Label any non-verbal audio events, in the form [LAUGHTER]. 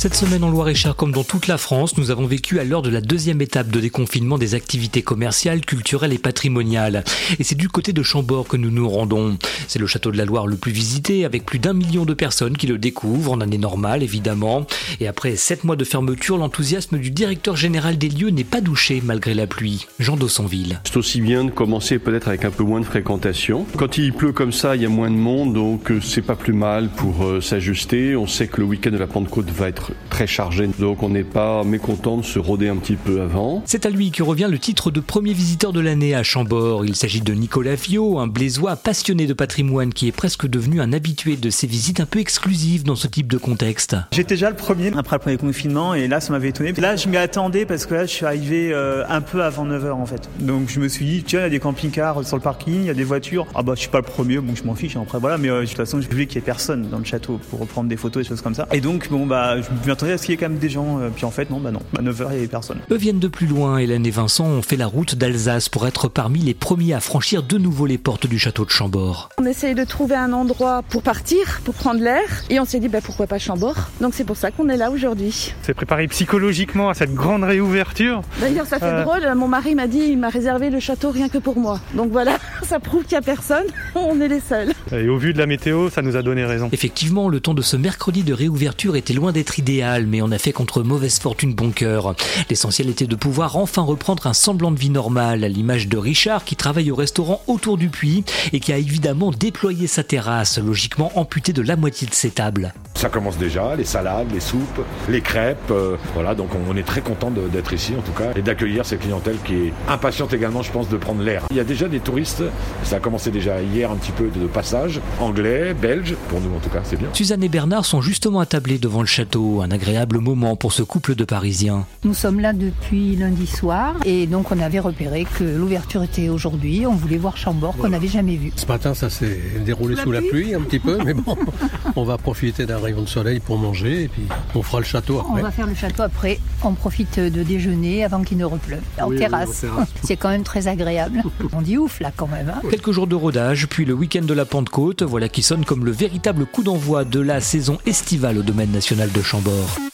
Cette semaine en Loire-et-Cher, comme dans toute la France, nous avons vécu à l'heure de la deuxième étape de déconfinement des activités commerciales, culturelles et patrimoniales. Et c'est du côté de Chambord que nous nous rendons. C'est le château de la Loire le plus visité, avec plus d'un million de personnes qui le découvrent en année normale, évidemment. Et après sept mois de fermeture, l'enthousiasme du directeur général des lieux n'est pas douché malgré la pluie. Jean Dossonville. C'est aussi bien de commencer peut-être avec un peu moins de fréquentation. Quand il pleut comme ça, il y a moins de monde, donc euh, c'est pas plus mal pour euh, s'ajuster. On sait que le week-end de la Pentecôte va être très chargé, donc on n'est pas mécontent de se rôder un petit peu avant. C'est à lui que revient le titre de premier visiteur de l'année à Chambord. Il s'agit de Nicolas Viau, un blésois passionné de patrimoine qui est presque devenu un habitué de ces visites un peu exclusives dans ce type de contexte. J'étais déjà le premier après le premier confinement et là ça m'avait étonné. Là je m'y attendais parce que là je suis arrivé euh, un peu avant 9h en fait. Donc je me suis dit tiens il y a des camping-cars sur le parking, il y a des voitures. Ah bah je suis pas le premier, bon je m'en fiche après voilà mais euh, de toute façon je voulais qu'il y ait personne dans le château pour reprendre des photos et choses comme ça. Et donc bon bah je m'attendais à ce qu'il y ait quand même des gens. Euh, puis en fait, non, bah non. À 9h, il n'y avait personne. Eux viennent de plus loin. Hélène et Vincent ont fait la route d'Alsace pour être parmi les premiers à franchir de nouveau les portes du château de Chambord. On essaye de trouver un endroit pour partir, pour prendre l'air. Et on s'est dit, bah, pourquoi pas Chambord? Donc c'est pour ça qu'on est là aujourd'hui. C'est préparé psychologiquement à cette grande réouverture. D'ailleurs, ça fait euh. drôle. Mon mari m'a dit, il m'a réservé le château rien que pour moi. Donc voilà, [LAUGHS] ça prouve qu'il n'y a personne. [LAUGHS] On est les seuls. Et au vu de la météo, ça nous a donné raison. Effectivement, le temps de ce mercredi de réouverture était loin d'être idéal, mais on a fait contre mauvaise fortune bon cœur. L'essentiel était de pouvoir enfin reprendre un semblant de vie normale, à l'image de Richard qui travaille au restaurant autour du puits et qui a évidemment déployé sa terrasse, logiquement amputée de la moitié de ses tables. Ça commence déjà, les salades, les soupes, les crêpes. Euh, voilà, donc on est très content d'être ici en tout cas et d'accueillir cette clientèle qui est impatiente également, je pense, de prendre l'air. Il y a déjà des touristes, ça a commencé déjà hier un petit peu de passage, anglais, belges, pour nous en tout cas, c'est bien. Suzanne et Bernard sont justement attablés devant le château, un agréable moment pour ce couple de Parisiens. Nous sommes là depuis lundi soir et donc on avait repéré que l'ouverture était aujourd'hui. On voulait voir Chambord qu'on n'avait jamais vu. Ce matin, ça s'est déroulé sous, la, pluie un petit peu, mais bon, [LAUGHS] on va profiter d'un rayon de soleil pour manger et puis on fera le château après. On va faire le château après. On profite de déjeuner avant qu'il ne repleuve en terrasse. C'est quand même très agréable. [LAUGHS] On dit ouf là quand même. Hein. Quelques jours de rodage, puis le week-end de la Pentecôte, voilà qui sonne comme le véritable coup d'envoi de la saison estivale au domaine national de Chambord.